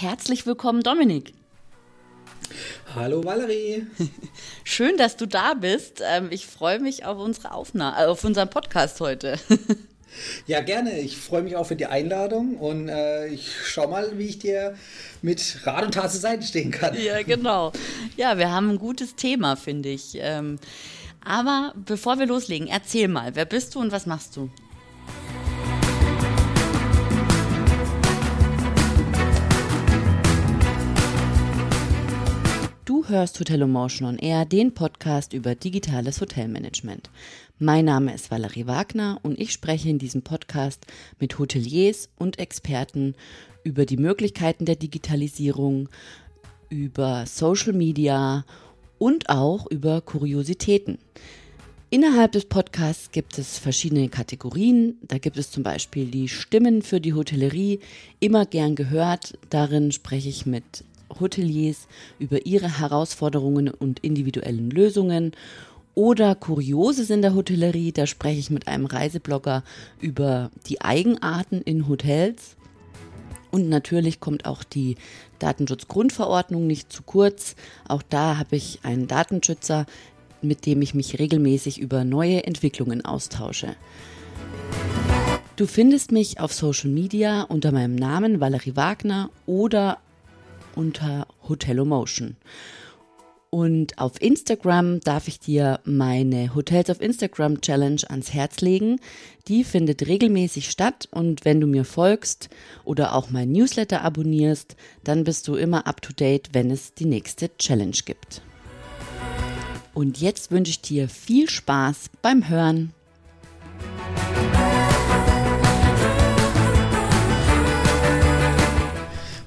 Herzlich willkommen, Dominik. Hallo Valerie. Schön, dass du da bist. Ähm, ich freue mich auf unsere Aufnahme, äh, auf unseren Podcast heute. Ja, gerne. Ich freue mich auch für die Einladung und äh, ich schau mal, wie ich dir mit Rat und Tat zur Seite stehen kann. Ja, genau. Ja, wir haben ein gutes Thema, finde ich. Ähm, aber bevor wir loslegen, erzähl mal, wer bist du und was machst du? Hörst Hotel Emotion on Air, den Podcast über digitales Hotelmanagement. Mein Name ist Valerie Wagner und ich spreche in diesem Podcast mit Hoteliers und Experten über die Möglichkeiten der Digitalisierung, über Social Media und auch über Kuriositäten. Innerhalb des Podcasts gibt es verschiedene Kategorien. Da gibt es zum Beispiel die Stimmen für die Hotellerie, immer gern gehört. Darin spreche ich mit Hoteliers über ihre Herausforderungen und individuellen Lösungen. Oder Kurioses in der Hotellerie, da spreche ich mit einem Reiseblogger über die Eigenarten in Hotels. Und natürlich kommt auch die Datenschutzgrundverordnung nicht zu kurz. Auch da habe ich einen Datenschützer, mit dem ich mich regelmäßig über neue Entwicklungen austausche. Du findest mich auf Social Media unter meinem Namen Valerie Wagner oder unter Hotelomotion. Und auf Instagram darf ich dir meine Hotels auf Instagram Challenge ans Herz legen. Die findet regelmäßig statt und wenn du mir folgst oder auch mein Newsletter abonnierst, dann bist du immer up to date, wenn es die nächste Challenge gibt. Und jetzt wünsche ich dir viel Spaß beim Hören.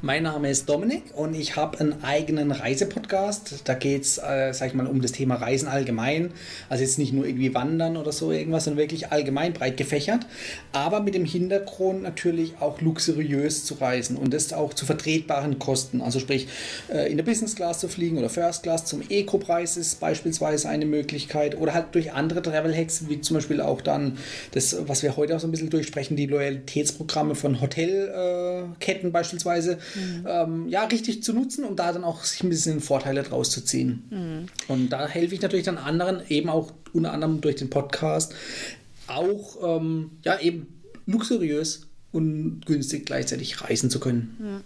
Mein Name ist Dominik und ich habe einen eigenen Reisepodcast. Da geht es, äh, sag ich mal, um das Thema Reisen allgemein. Also jetzt nicht nur irgendwie Wandern oder so irgendwas, sondern wirklich allgemein breit gefächert. Aber mit dem Hintergrund natürlich auch luxuriös zu reisen und das auch zu vertretbaren Kosten. Also sprich, äh, in der Business Class zu fliegen oder First Class zum Eco-Preis ist beispielsweise eine Möglichkeit. Oder halt durch andere Travel Hacks, wie zum Beispiel auch dann das, was wir heute auch so ein bisschen durchsprechen, die Loyalitätsprogramme von Hotelketten äh, beispielsweise mhm. ähm, ja, richtig zu nutzen und da dann auch sich ein bisschen Vorteile draus zu ziehen. Mhm. Und da helfe ich natürlich dann anderen, eben auch unter anderem durch den Podcast, auch ähm, ja, eben luxuriös und günstig gleichzeitig reisen zu können. Ja.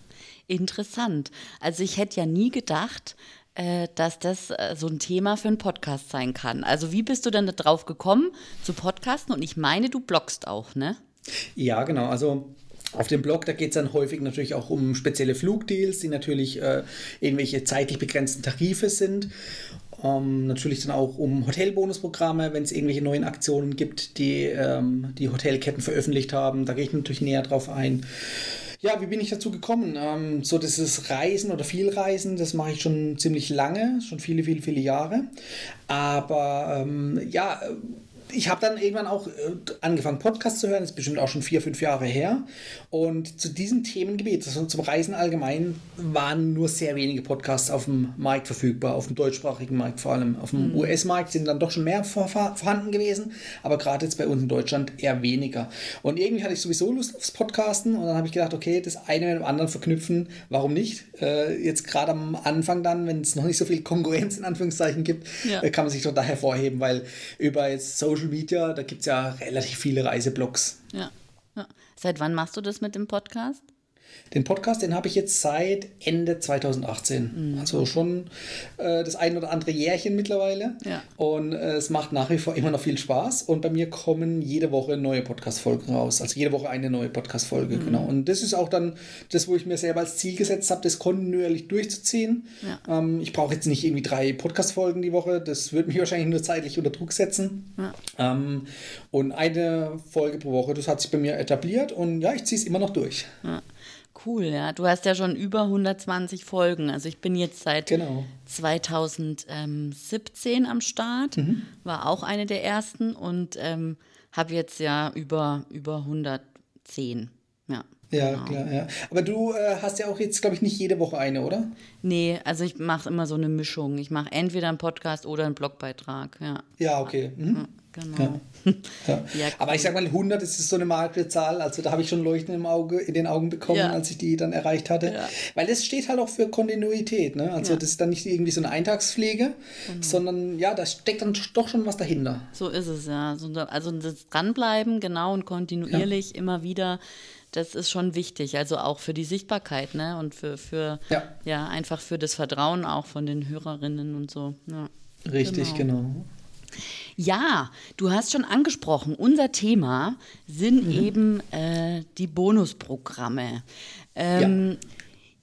Interessant. Also ich hätte ja nie gedacht, äh, dass das äh, so ein Thema für einen Podcast sein kann. Also wie bist du denn da drauf gekommen zu Podcasten? Und ich meine, du bloggst auch, ne? Ja, genau. Also auf dem Blog, da geht es dann häufig natürlich auch um spezielle Flugdeals, die natürlich äh, irgendwelche zeitlich begrenzten Tarife sind. Ähm, natürlich dann auch um Hotelbonusprogramme, wenn es irgendwelche neuen Aktionen gibt, die ähm, die Hotelketten veröffentlicht haben. Da gehe ich natürlich näher drauf ein. Ja, wie bin ich dazu gekommen? Ähm, so dieses Reisen oder viel Reisen, das mache ich schon ziemlich lange, schon viele, viele, viele Jahre. Aber ähm, ja, ich habe dann irgendwann auch äh, angefangen, Podcasts zu hören, das ist bestimmt auch schon vier, fünf Jahre her. Und zu diesem Themengebiet, also zum Reisen allgemein, waren nur sehr wenige Podcasts auf dem Markt verfügbar, auf dem deutschsprachigen Markt vor allem. Auf dem mhm. US-Markt sind dann doch schon mehr vor, vorhanden gewesen, aber gerade jetzt bei uns in Deutschland eher weniger. Und irgendwie hatte ich sowieso Lust aufs Podcasten und dann habe ich gedacht, okay, das eine mit dem anderen verknüpfen, warum nicht? Äh, jetzt gerade am Anfang dann, wenn es noch nicht so viel Konkurrenz in Anführungszeichen gibt, ja. äh, kann man sich doch da hervorheben, weil über jetzt Social Social Media, da gibt es ja relativ viele Reiseblogs. Ja. ja. Seit wann machst du das mit dem Podcast? Den Podcast, den habe ich jetzt seit Ende 2018. Mhm. Also schon äh, das ein oder andere Jährchen mittlerweile. Ja. Und äh, es macht nach wie vor immer noch viel Spaß. Und bei mir kommen jede Woche neue Podcast-Folgen raus. Also jede Woche eine neue Podcast-Folge, mhm. genau. Und das ist auch dann das, wo ich mir selber als Ziel gesetzt habe, das kontinuierlich durchzuziehen. Ja. Ähm, ich brauche jetzt nicht irgendwie drei Podcast-Folgen die Woche. Das würde mich wahrscheinlich nur zeitlich unter Druck setzen. Ja. Ähm, und eine Folge pro Woche, das hat sich bei mir etabliert. Und ja, ich ziehe es immer noch durch. Ja. Cool, ja. Du hast ja schon über 120 Folgen. Also ich bin jetzt seit genau. 2017 am Start, mhm. war auch eine der ersten und ähm, habe jetzt ja über, über 110. Ja. Ja, genau. klar, ja. Aber du äh, hast ja auch jetzt, glaube ich, nicht jede Woche eine, oder? Nee, also ich mache immer so eine Mischung. Ich mache entweder einen Podcast oder einen Blogbeitrag, ja. Ja, okay. Mhm. Genau. Ja. Ja. Ja, Aber ich sag mal, 100 ist so eine magische Zahl. Also da habe ich schon Leuchten im Auge, in den Augen bekommen, als ich die dann erreicht hatte. Weil das steht halt auch für Kontinuität. Ne? Also das ist dann nicht irgendwie so eine Eintagspflege, genau. sondern ja, da steckt dann doch schon was dahinter. So ist es, ja. Also das Dranbleiben, genau, und kontinuierlich immer wieder das ist schon wichtig, also auch für die Sichtbarkeit, ne? Und für, für ja. einfach für das Vertrauen auch von den Hörerinnen und so. Richtig, genau. genau. Ja, du hast schon angesprochen, unser Thema sind mhm. eben äh, die Bonusprogramme. Ähm, ja.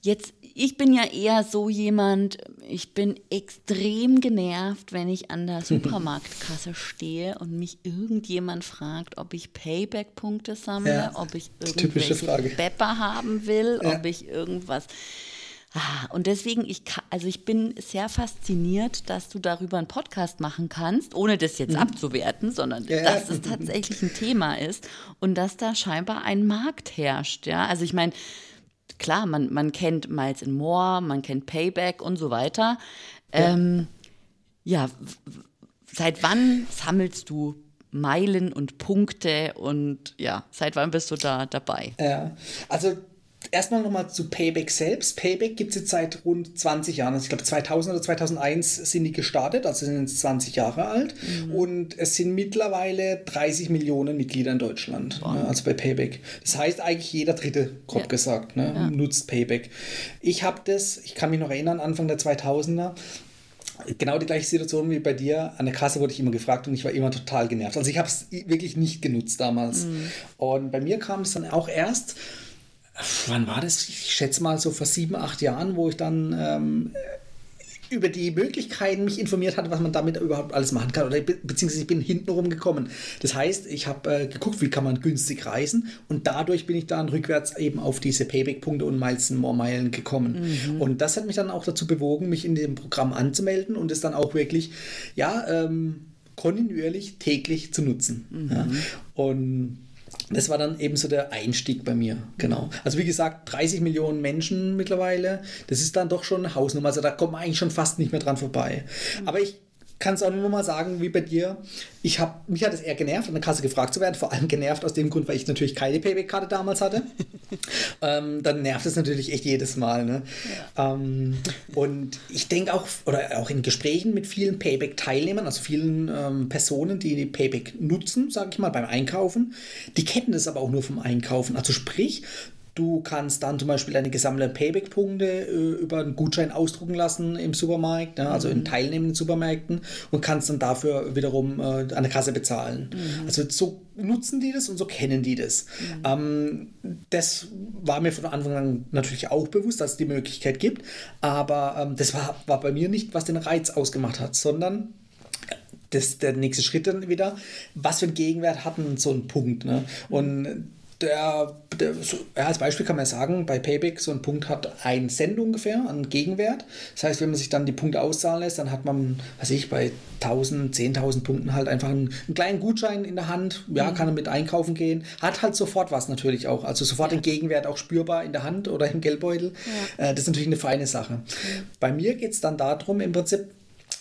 Jetzt, ich bin ja eher so jemand, ich bin extrem genervt, wenn ich an der Supermarktkasse stehe und mich irgendjemand fragt, ob ich Payback-Punkte sammle, ja, ob ich irgendwelche Bepper haben will, ja. ob ich irgendwas. Ah, und deswegen, ich, also ich bin sehr fasziniert, dass du darüber einen Podcast machen kannst, ohne das jetzt mhm. abzuwerten, sondern ja. dass es tatsächlich ein Thema ist und dass da scheinbar ein Markt herrscht. Ja, also ich meine, klar, man, man kennt Miles in More, man kennt Payback und so weiter. Ja, ähm, ja seit wann sammelst du Meilen und Punkte und ja, seit wann bist du da dabei? Ja, also erstmal nochmal zu Payback selbst. Payback gibt es jetzt seit rund 20 Jahren. Also ich glaube 2000 oder 2001 sind die gestartet, also sind jetzt 20 Jahre alt. Mhm. Und es sind mittlerweile 30 Millionen Mitglieder in Deutschland, wow. ne, also bei Payback. Das heißt eigentlich jeder Dritte, grob ja. gesagt, ne, ja. nutzt Payback. Ich habe das, ich kann mich noch erinnern, Anfang der 2000er, genau die gleiche Situation wie bei dir. An der Kasse wurde ich immer gefragt und ich war immer total genervt. Also ich habe es wirklich nicht genutzt damals. Mhm. Und bei mir kam es dann auch erst, wann war das? Ich schätze mal so vor sieben, acht Jahren, wo ich dann ähm, über die Möglichkeiten mich informiert hatte, was man damit überhaupt alles machen kann. Oder be beziehungsweise ich bin hintenrum gekommen. Das heißt, ich habe äh, geguckt, wie kann man günstig reisen und dadurch bin ich dann rückwärts eben auf diese Payback-Punkte und Miles More Meilen gekommen. Mhm. Und das hat mich dann auch dazu bewogen, mich in dem Programm anzumelden und es dann auch wirklich, ja, ähm, kontinuierlich täglich zu nutzen. Mhm. Ja. Und das war dann eben so der Einstieg bei mir, genau. Also wie gesagt, 30 Millionen Menschen mittlerweile, das ist dann doch schon eine Hausnummer. Also da kommt man eigentlich schon fast nicht mehr dran vorbei. Aber ich kann es auch nur mal sagen, wie bei dir. Ich hab, mich hat es eher genervt, an der Kasse gefragt zu werden. Vor allem genervt aus dem Grund, weil ich natürlich keine Payback-Karte damals hatte. ähm, dann nervt es natürlich echt jedes Mal. Ne? Ja. Ähm, und ich denke auch, oder auch in Gesprächen mit vielen Payback-Teilnehmern, also vielen ähm, Personen, die die Payback nutzen, sage ich mal, beim Einkaufen, die kennen das aber auch nur vom Einkaufen. Also sprich, Du kannst dann zum Beispiel deine gesammelten Payback-Punkte äh, über einen Gutschein ausdrucken lassen im Supermarkt, ne, also mhm. in teilnehmenden Supermärkten und kannst dann dafür wiederum äh, an der Kasse bezahlen. Mhm. Also so nutzen die das und so kennen die das. Mhm. Ähm, das war mir von Anfang an natürlich auch bewusst, dass es die Möglichkeit gibt, aber ähm, das war, war bei mir nicht, was den Reiz ausgemacht hat, sondern das, der nächste Schritt dann wieder, was für einen Gegenwert hat so ein Punkt. Ne? Und der, der so, ja, als Beispiel kann man sagen, bei Payback so ein Punkt hat ein Cent ungefähr an Gegenwert. Das heißt, wenn man sich dann die Punkte auszahlen lässt, dann hat man, weiß ich, bei 1000, 10.000 Punkten halt einfach einen, einen, kleinen Gutschein in der Hand. Ja, mhm. kann er mit einkaufen gehen. Hat halt sofort was natürlich auch. Also sofort ja. den Gegenwert auch spürbar in der Hand oder im Geldbeutel. Ja. Äh, das ist natürlich eine feine Sache. Mhm. Bei mir geht es dann darum, im Prinzip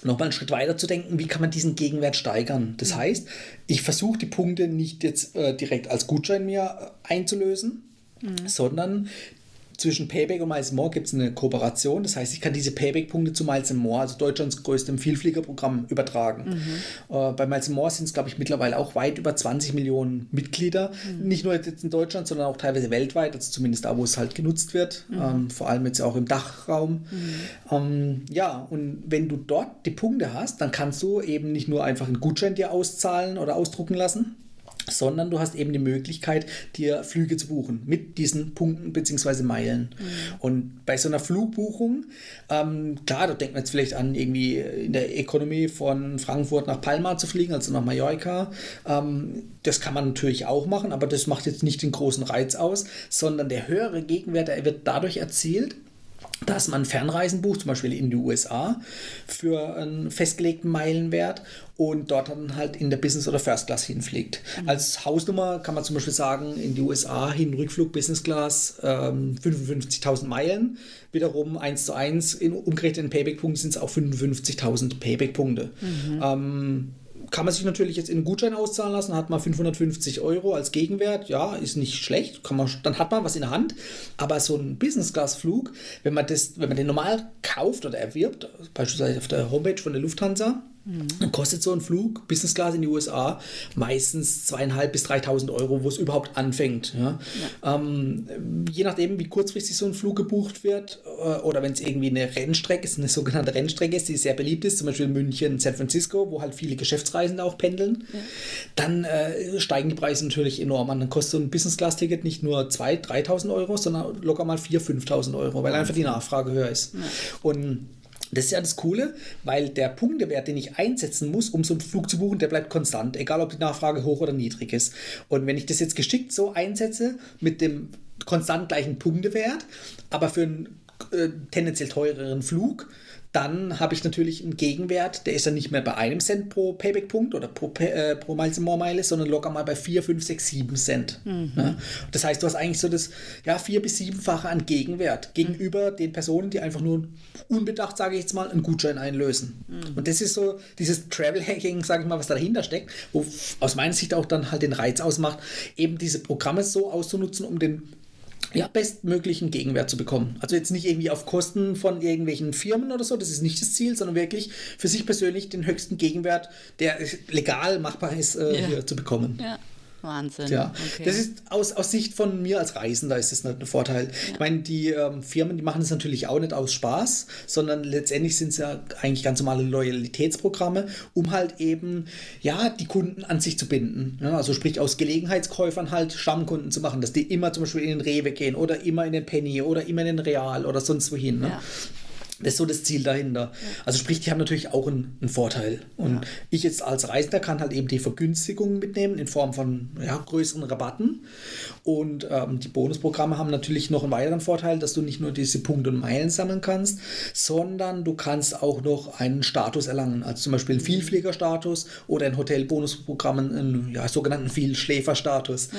nochmal einen Schritt weiter zu denken, wie kann man diesen Gegenwert steigern. Das mhm. heißt, ich versuche die Punkte nicht jetzt äh, direkt als Gutschein mir äh, einzulösen, mhm. sondern zwischen Payback und Miles More gibt es eine Kooperation. Das heißt, ich kann diese Payback-Punkte zu Miles More, also Deutschlands größtem Vielfliegerprogramm, übertragen. Mhm. Äh, bei Miles More sind es, glaube ich, mittlerweile auch weit über 20 Millionen Mitglieder. Mhm. Nicht nur jetzt in Deutschland, sondern auch teilweise weltweit, also zumindest da, wo es halt genutzt wird. Mhm. Ähm, vor allem jetzt auch im Dachraum. Mhm. Ähm, ja, und wenn du dort die Punkte hast, dann kannst du eben nicht nur einfach einen Gutschein dir auszahlen oder ausdrucken lassen, sondern du hast eben die Möglichkeit, dir Flüge zu buchen mit diesen Punkten bzw. Meilen. Mhm. Und bei so einer Flugbuchung, ähm, klar, da denkt man jetzt vielleicht an, irgendwie in der Ökonomie von Frankfurt nach Palma zu fliegen, also nach Mallorca. Ähm, das kann man natürlich auch machen, aber das macht jetzt nicht den großen Reiz aus, sondern der höhere Gegenwert, der wird dadurch erzielt, dass man Fernreisen bucht, zum Beispiel in die USA, für einen festgelegten Meilenwert und dort dann halt in der Business- oder First Class hinfliegt. Mhm. Als Hausnummer kann man zum Beispiel sagen, in die USA hin Rückflug Business Class ähm, 55.000 Meilen, wiederum 1 zu 1, in umgerechneten Payback-Punkten sind es auch 55.000 Payback-Punkte. Mhm. Ähm, kann man sich natürlich jetzt in einen Gutschein auszahlen lassen, hat man 550 Euro als Gegenwert. Ja, ist nicht schlecht, kann man, dann hat man was in der Hand. Aber so ein Business-Class-Flug, wenn man, das, wenn man den normal kauft oder erwirbt, beispielsweise auf der Homepage von der Lufthansa, dann kostet so ein Flug, Business Class in die USA, meistens zweieinhalb bis 3.000 Euro, wo es überhaupt anfängt. Ja? Ja. Ähm, je nachdem, wie kurzfristig so ein Flug gebucht wird äh, oder wenn es irgendwie eine Rennstrecke ist, eine sogenannte Rennstrecke ist, die sehr beliebt ist, zum Beispiel München, San Francisco, wo halt viele Geschäftsreisende auch pendeln, ja. dann äh, steigen die Preise natürlich enorm an. Dann kostet so ein Business Class Ticket nicht nur 2.000, 3.000 Euro, sondern locker mal 4.000, 5.000 Euro, weil einfach die Nachfrage höher ist. Und das ist ja das Coole, weil der Punktewert, den ich einsetzen muss, um so einen Flug zu buchen, der bleibt konstant, egal ob die Nachfrage hoch oder niedrig ist. Und wenn ich das jetzt geschickt so einsetze, mit dem konstant gleichen Punktewert, aber für einen äh, tendenziell teureren Flug, dann habe ich natürlich einen Gegenwert, der ist dann nicht mehr bei einem Cent pro Payback-Punkt oder pro, äh, pro Miles More Meile, sondern locker mal bei 4, 5, 6, 7 Cent. Mhm. Ja? Das heißt, du hast eigentlich so das ja, vier- bis siebenfache an Gegenwert gegenüber mhm. den Personen, die einfach nur unbedacht, sage ich jetzt mal, einen Gutschein einlösen. Mhm. Und das ist so dieses Travel-Hacking, sage ich mal, was dahinter steckt, wo aus meiner Sicht auch dann halt den Reiz ausmacht, eben diese Programme so auszunutzen, um den ja, bestmöglichen Gegenwert zu bekommen. Also jetzt nicht irgendwie auf Kosten von irgendwelchen Firmen oder so, das ist nicht das Ziel, sondern wirklich für sich persönlich den höchsten Gegenwert, der legal machbar ist, äh, ja. hier zu bekommen. Ja. Wahnsinn. Ja, okay. das ist aus, aus Sicht von mir als Reisender ist das ein Vorteil. Ja. Ich meine, die ähm, Firmen, die machen das natürlich auch nicht aus Spaß, sondern letztendlich sind es ja eigentlich ganz normale Loyalitätsprogramme, um halt eben, ja, die Kunden an sich zu binden. Ja, also sprich aus Gelegenheitskäufern halt Stammkunden zu machen, dass die immer zum Beispiel in den Rewe gehen oder immer in den Penny oder immer in den Real oder sonst wohin. Ne? Ja. Das ist so das Ziel dahinter. Ja. Also sprich, die haben natürlich auch einen, einen Vorteil. Und ja. ich jetzt als Reisender kann halt eben die Vergünstigungen mitnehmen in Form von ja, größeren Rabatten. Und ähm, die Bonusprogramme haben natürlich noch einen weiteren Vorteil, dass du nicht nur diese Punkte und Meilen sammeln kannst, sondern du kannst auch noch einen Status erlangen. Also zum Beispiel einen mhm. Vielfliegerstatus oder ein Hotelbonusprogramm, einen ja, sogenannten Vielschläferstatus.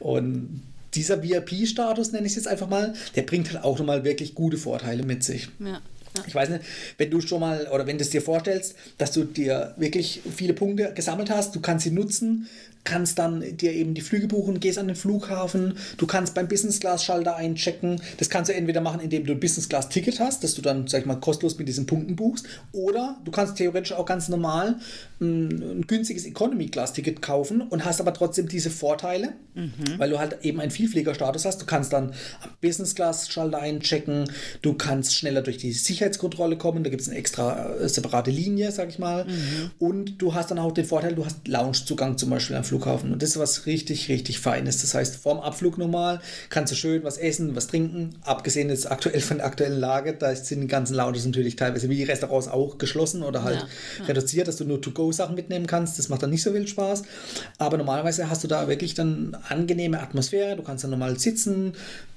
Und dieser VIP-Status, nenne ich es jetzt einfach mal, der bringt halt auch nochmal wirklich gute Vorteile mit sich. Ja. Ich weiß nicht, wenn du schon mal oder wenn du es dir vorstellst, dass du dir wirklich viele Punkte gesammelt hast, du kannst sie nutzen, kannst dann dir eben die Flüge buchen, gehst an den Flughafen, du kannst beim Business Class Schalter einchecken. Das kannst du entweder machen, indem du ein Business Class Ticket hast, dass du dann, sag ich mal, kostenlos mit diesen Punkten buchst, oder du kannst theoretisch auch ganz normal ein, ein günstiges Economy Class Ticket kaufen und hast aber trotzdem diese Vorteile, mhm. weil du halt eben einen Vielfliegerstatus hast. Du kannst dann am Business Class Schalter einchecken, du kannst schneller durch die Sicherheitskontrolle kommen, da gibt es eine extra äh, separate Linie, sag ich mal, mhm. und du hast dann auch den Vorteil, du hast Loungezugang zum Beispiel am Flughafen. Und das ist was richtig, richtig Feines. Das heißt, vorm Abflug normal kannst du schön was essen, was trinken. Abgesehen jetzt aktuell von der aktuellen Lage, da sind die ganzen Lounges natürlich teilweise wie die Restaurants auch geschlossen oder halt ja, ja. reduziert, dass du nur To-Go-Sachen mitnehmen kannst. Das macht dann nicht so viel Spaß. Aber normalerweise hast du da wirklich dann angenehme Atmosphäre. Du kannst dann normal sitzen.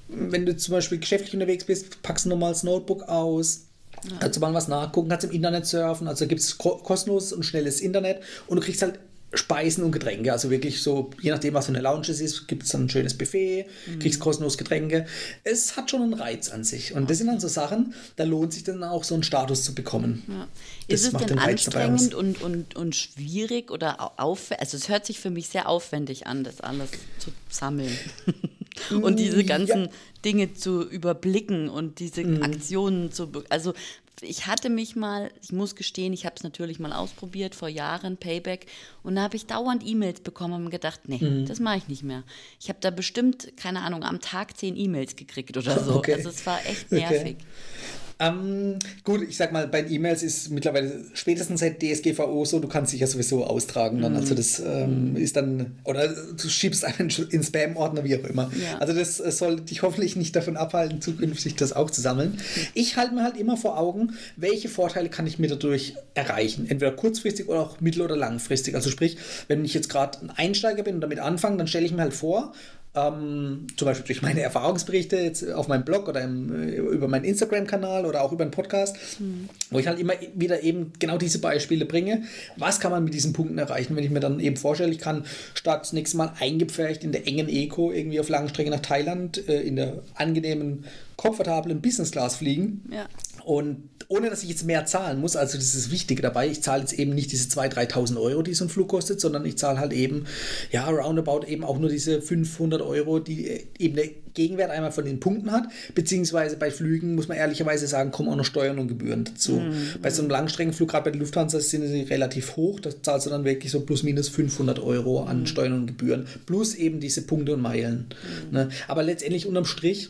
Wenn du zum Beispiel geschäftlich unterwegs bist, packst du normal das Notebook aus. Ja. Kannst du mal was nachgucken, kannst im Internet surfen, also gibt es kostenloses und schnelles Internet und du kriegst halt Speisen und Getränke. Also wirklich so, je nachdem, was für eine Lounge es ist, gibt es dann ein schönes Buffet, mhm. kriegst kostenlos Getränke. Es hat schon einen Reiz an sich. Und das sind dann so Sachen, da lohnt sich dann auch so einen Status zu bekommen. Ja. Ist es denn anstrengend und, und, und schwierig oder aufwendig? Also es hört sich für mich sehr aufwendig an, das alles zu sammeln. und diese ganzen ja. Dinge zu überblicken und diese mhm. Aktionen zu. Also ich hatte mich mal, ich muss gestehen, ich habe es natürlich mal ausprobiert vor Jahren, Payback, und da habe ich dauernd E-Mails bekommen und gedacht, nee, mhm. das mache ich nicht mehr. Ich habe da bestimmt, keine Ahnung, am Tag zehn E-Mails gekriegt oder so. Okay. Also es war echt nervig. Okay. Ähm, gut, ich sag mal, bei E-Mails ist mittlerweile spätestens seit DSGVO so, du kannst dich ja sowieso austragen dann. Also mhm. Also das ähm, ist dann, oder du schiebst einen in Spam-Ordner, wie auch immer. Ja. Also das äh, soll dich hoffentlich nicht davon abhalten, zukünftig das auch zu sammeln. Ich halte mir halt immer vor Augen, welche Vorteile kann ich mir dadurch erreichen. Entweder kurzfristig oder auch mittel- oder langfristig. Also sprich, wenn ich jetzt gerade ein Einsteiger bin und damit anfange, dann stelle ich mir halt vor, ähm, zum Beispiel durch meine Erfahrungsberichte jetzt auf meinem Blog oder im, äh, über meinen Instagram-Kanal oder auch über einen Podcast, mhm. wo ich halt immer wieder eben genau diese Beispiele bringe. Was kann man mit diesen Punkten erreichen, wenn ich mir dann eben vorstelle, ich kann statt das nächste Mal eingepfercht in der engen Eco irgendwie auf Langstrecke nach Thailand äh, in der angenehmen, komfortablen Business Class fliegen. Ja Und ohne dass ich jetzt mehr zahlen muss, also das ist das Wichtige dabei, ich zahle jetzt eben nicht diese 2.000, 3.000 Euro, die so ein Flug kostet, sondern ich zahle halt eben, ja, roundabout eben auch nur diese 500 Euro, die eben der Gegenwert einmal von den Punkten hat, beziehungsweise bei Flügen, muss man ehrlicherweise sagen, kommen auch noch Steuern und Gebühren dazu. Mhm. Bei so einem Langstreckenflug, gerade bei der Lufthansa, sind sie relativ hoch, da zahlst du dann wirklich so plus minus 500 Euro an mhm. Steuern und Gebühren, plus eben diese Punkte und Meilen. Mhm. Ne? Aber letztendlich unterm Strich,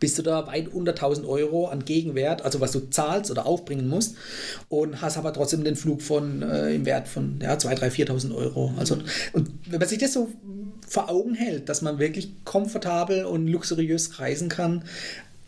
bist du da weit unter 1000 Euro an Gegenwert, also was du zahlst oder aufbringen musst und hast aber trotzdem den Flug von äh, im Wert von ja, 2, 3, 4.000 Euro. Also, und wenn man sich das so vor Augen hält, dass man wirklich komfortabel und luxuriös reisen kann,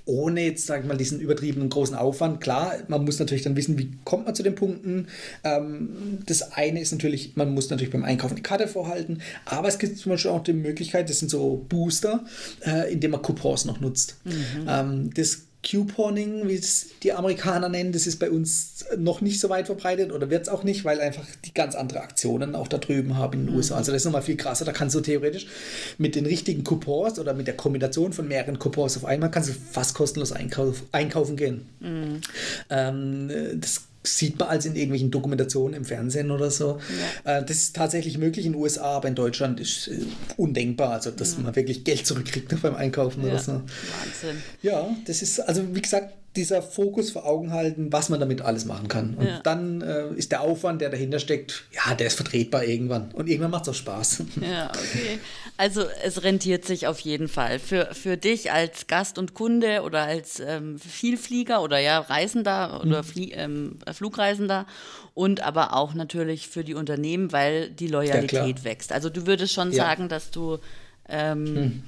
ohne jetzt, sag ich mal, diesen übertriebenen großen Aufwand. Klar, man muss natürlich dann wissen, wie kommt man zu den Punkten. Ähm, das eine ist natürlich, man muss natürlich beim Einkaufen die Karte vorhalten, aber es gibt zum Beispiel auch die Möglichkeit, das sind so Booster, äh, indem man Coupons noch nutzt. Mhm. Ähm, das Couponing, wie es die Amerikaner nennen, das ist bei uns noch nicht so weit verbreitet oder wird es auch nicht, weil einfach die ganz andere Aktionen auch da drüben haben in den mhm. USA. Also das ist nochmal viel krasser. Da kannst du theoretisch mit den richtigen Coupons oder mit der Kombination von mehreren Coupons auf einmal kannst du fast kostenlos einkauf, einkaufen gehen. Mhm. Ähm, das sieht man als in irgendwelchen Dokumentationen im Fernsehen oder so. Ja. Äh, das ist tatsächlich möglich in den USA, aber in Deutschland ist äh, undenkbar, also dass ja. man wirklich Geld zurückkriegt beim Einkaufen ja. oder so. Wahnsinn. Ja, das ist, also wie gesagt, dieser Fokus vor Augen halten, was man damit alles machen kann. Und ja. dann äh, ist der Aufwand, der dahinter steckt, ja, der ist vertretbar irgendwann. Und irgendwann macht es auch Spaß. Ja, okay. Also es rentiert sich auf jeden Fall. Für, für dich als Gast und Kunde oder als ähm, Vielflieger oder ja Reisender oder mhm. Flie ähm, Flugreisender und aber auch natürlich für die Unternehmen, weil die Loyalität ja, wächst. Also du würdest schon ja. sagen, dass du ähm, hm.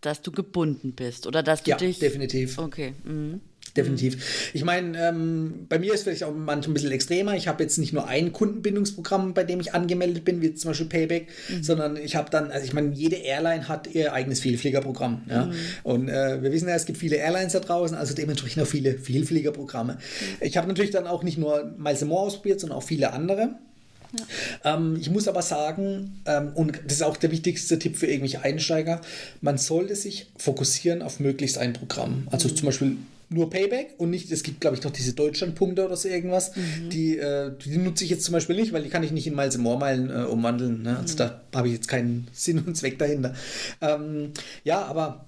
dass du gebunden bist oder dass du ja, dich. Definitiv. Okay. Mhm definitiv. Ich meine, ähm, bei mir ist vielleicht auch manchmal ein bisschen extremer. Ich habe jetzt nicht nur ein Kundenbindungsprogramm, bei dem ich angemeldet bin, wie zum Beispiel Payback, mhm. sondern ich habe dann, also ich meine, jede Airline hat ihr eigenes Vielfliegerprogramm. Ja? Mhm. Und äh, wir wissen ja, es gibt viele Airlines da draußen, also dementsprechend auch viele Vielfliegerprogramme. Mhm. Ich habe natürlich dann auch nicht nur Miles More ausprobiert, sondern auch viele andere. Ja. Ähm, ich muss aber sagen, ähm, und das ist auch der wichtigste Tipp für irgendwelche Einsteiger, man sollte sich fokussieren auf möglichst ein Programm. Also mhm. zum Beispiel nur Payback und nicht, es gibt, glaube ich, noch diese Deutschlandpunkte oder so irgendwas. Mhm. Die, äh, die nutze ich jetzt zum Beispiel nicht, weil die kann ich nicht in Miles More Meilen äh, umwandeln. Ne? Also mhm. da habe ich jetzt keinen Sinn und Zweck dahinter. Ähm, ja, aber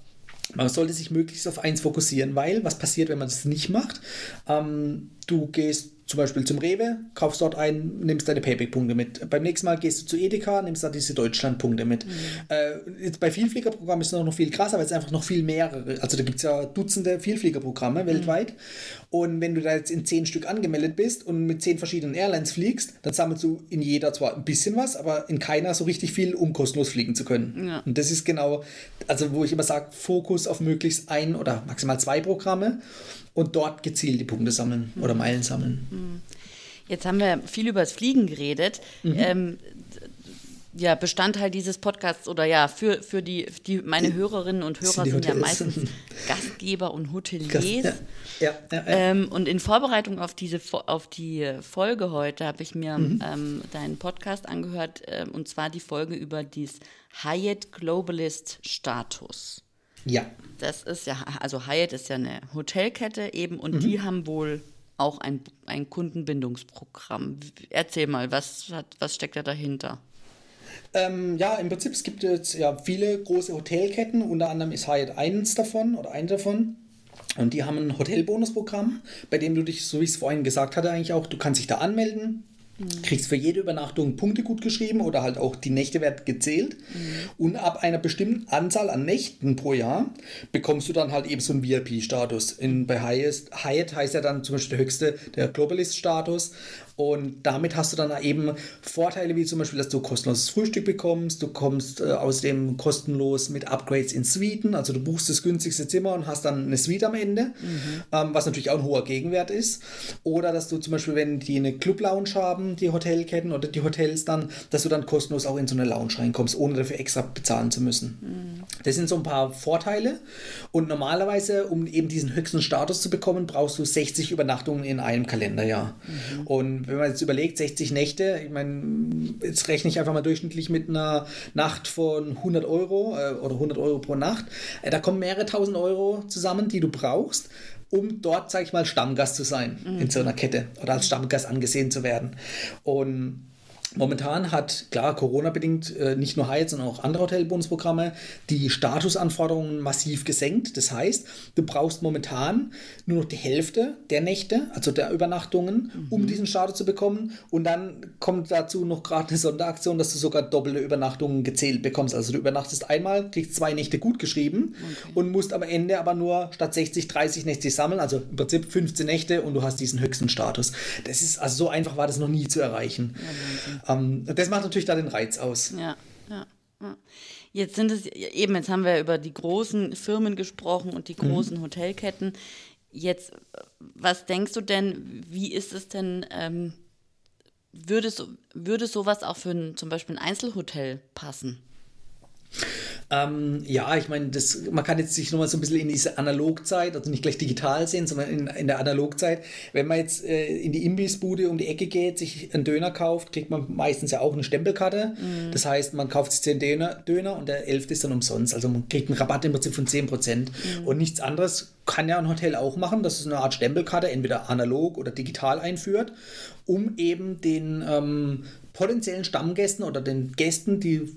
man sollte sich möglichst auf eins fokussieren, weil was passiert, wenn man das nicht macht? Ähm, du gehst zum Beispiel zum Rewe, kaufst dort ein, nimmst deine Payback-Punkte mit. Beim nächsten Mal gehst du zu Edeka, nimmst da diese Deutschland-Punkte mit. Mhm. Äh, jetzt bei Vielfliegerprogrammen ist es noch viel krasser, weil es einfach noch viel mehrere, also da gibt es ja Dutzende Vielfliegerprogramme mhm. weltweit. Und wenn du da jetzt in zehn Stück angemeldet bist und mit zehn verschiedenen Airlines fliegst, dann sammelst du in jeder zwar ein bisschen was, aber in keiner so richtig viel, um kostenlos fliegen zu können. Ja. Und das ist genau, also wo ich immer sage, Fokus auf möglichst ein oder maximal zwei Programme und dort gezielt die Punkte sammeln mhm. oder Meilen sammeln. Mhm. Jetzt haben wir viel über das Fliegen geredet. Mhm. Ähm, ja, Bestandteil dieses Podcasts oder ja, für, für die, die meine Hörerinnen und Hörer sind, sind ja meistens Gastgeber und Hoteliers. Ja. Ja, ja, ähm, und in Vorbereitung auf diese auf die Folge heute habe ich mir mhm. ähm, deinen Podcast angehört, äh, und zwar die Folge über das Hyatt Globalist Status. Ja. Das ist ja, also Hyatt ist ja eine Hotelkette eben und mhm. die haben wohl auch ein, ein Kundenbindungsprogramm. Erzähl mal, was, hat, was steckt da dahinter? Ähm, ja, im Prinzip es gibt jetzt ja viele große Hotelketten, unter anderem ist Hyatt eins davon oder ein davon. Und die haben ein Hotelbonusprogramm, bei dem du dich, so wie ich es vorhin gesagt hatte, eigentlich auch, du kannst dich da anmelden, Mhm. Kriegst für jede Übernachtung Punkte gut geschrieben oder halt auch die Nächte werden gezählt. Mhm. Und ab einer bestimmten Anzahl an Nächten pro Jahr bekommst du dann halt eben so einen VIP-Status. Bei Hyatt, Hyatt heißt ja dann zum Beispiel der höchste, der Globalist-Status. Und damit hast du dann eben Vorteile wie zum Beispiel, dass du kostenloses Frühstück bekommst, du kommst äh, außerdem kostenlos mit Upgrades in Suiten, also du buchst das günstigste Zimmer und hast dann eine Suite am Ende, mhm. ähm, was natürlich auch ein hoher Gegenwert ist. Oder dass du zum Beispiel, wenn die eine Club-Lounge haben, die Hotelketten oder die Hotels dann, dass du dann kostenlos auch in so eine Lounge reinkommst, ohne dafür extra bezahlen zu müssen. Mhm. Das sind so ein paar Vorteile. Und normalerweise, um eben diesen höchsten Status zu bekommen, brauchst du 60 Übernachtungen in einem Kalenderjahr. Mhm. Und wenn man jetzt überlegt, 60 Nächte, ich meine, jetzt rechne ich einfach mal durchschnittlich mit einer Nacht von 100 Euro äh, oder 100 Euro pro Nacht. Äh, da kommen mehrere tausend Euro zusammen, die du brauchst, um dort, sag ich mal, Stammgast zu sein mhm. in so einer Kette oder als Stammgast angesehen zu werden. Und Momentan hat, klar, Corona-bedingt äh, nicht nur Hyatt, sondern auch andere Hotelbonusprogramme die Statusanforderungen massiv gesenkt. Das heißt, du brauchst momentan nur noch die Hälfte der Nächte, also der Übernachtungen, mhm. um diesen Status zu bekommen. Und dann kommt dazu noch gerade eine Sonderaktion, dass du sogar doppelte Übernachtungen gezählt bekommst. Also du übernachtest einmal, kriegst zwei Nächte gut geschrieben okay. und musst am Ende aber nur statt 60, 30 Nächte sammeln. Also im Prinzip 15 Nächte und du hast diesen höchsten Status. Das ist, also so einfach war das noch nie zu erreichen. Ja, ähm, das macht natürlich da den Reiz aus. Ja, ja, ja. Jetzt sind es eben, jetzt haben wir über die großen Firmen gesprochen und die mhm. großen mhm. Hotelketten. Jetzt, was denkst du denn, wie ist es denn, ähm, würde, so, würde sowas auch für ein, zum Beispiel ein Einzelhotel passen? Ähm, ja, ich meine, man kann jetzt sich nochmal so ein bisschen in diese Analogzeit, also nicht gleich digital sehen, sondern in, in der Analogzeit. Wenn man jetzt äh, in die Imbissbude um die Ecke geht, sich einen Döner kauft, kriegt man meistens ja auch eine Stempelkarte. Mhm. Das heißt, man kauft sich 10 Döner, Döner und der 11. ist dann umsonst. Also man kriegt einen Rabatt im Prinzip von 10%. Mhm. Und nichts anderes kann ja ein Hotel auch machen, dass es eine Art Stempelkarte entweder analog oder digital einführt, um eben den ähm, potenziellen Stammgästen oder den Gästen, die